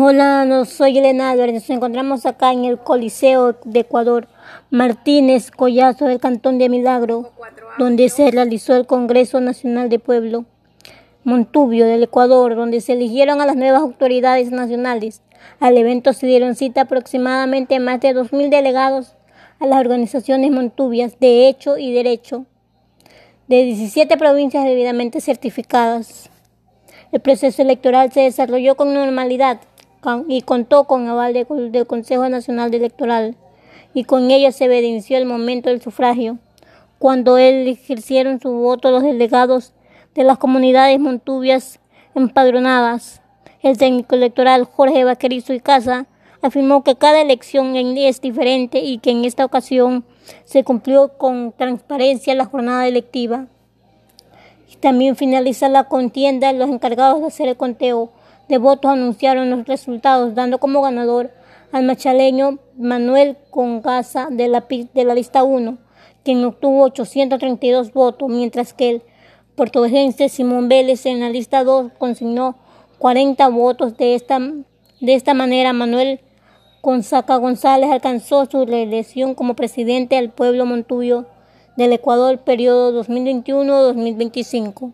Hola, no soy Elena Álvarez. Nos encontramos acá en el Coliseo de Ecuador, Martínez Collazo del Cantón de Milagro, donde se realizó el Congreso Nacional de Pueblo. Montubio del Ecuador, donde se eligieron a las nuevas autoridades nacionales. Al evento se dieron cita aproximadamente más de 2.000 delegados a las organizaciones montubias de hecho y derecho de 17 provincias debidamente certificadas. El proceso electoral se desarrolló con normalidad y contó con aval del Consejo Nacional Electoral y con ello se evidenció el momento del sufragio, cuando él ejercieron su voto los delegados de las comunidades montubias empadronadas. El técnico electoral Jorge Vaquerizo y Casa afirmó que cada elección es diferente y que en esta ocasión se cumplió con transparencia la jornada electiva. También finaliza la contienda. Los encargados de hacer el conteo de votos anunciaron los resultados, dando como ganador al machaleño Manuel Congaza de la, lista 1, quien obtuvo 832 votos, mientras que el portuguesense Simón Vélez en la lista 2 consignó 40 votos. De esta, de esta manera, Manuel Consaca González alcanzó su reelección como presidente del pueblo montuyo del Ecuador, periodo 2021-2025.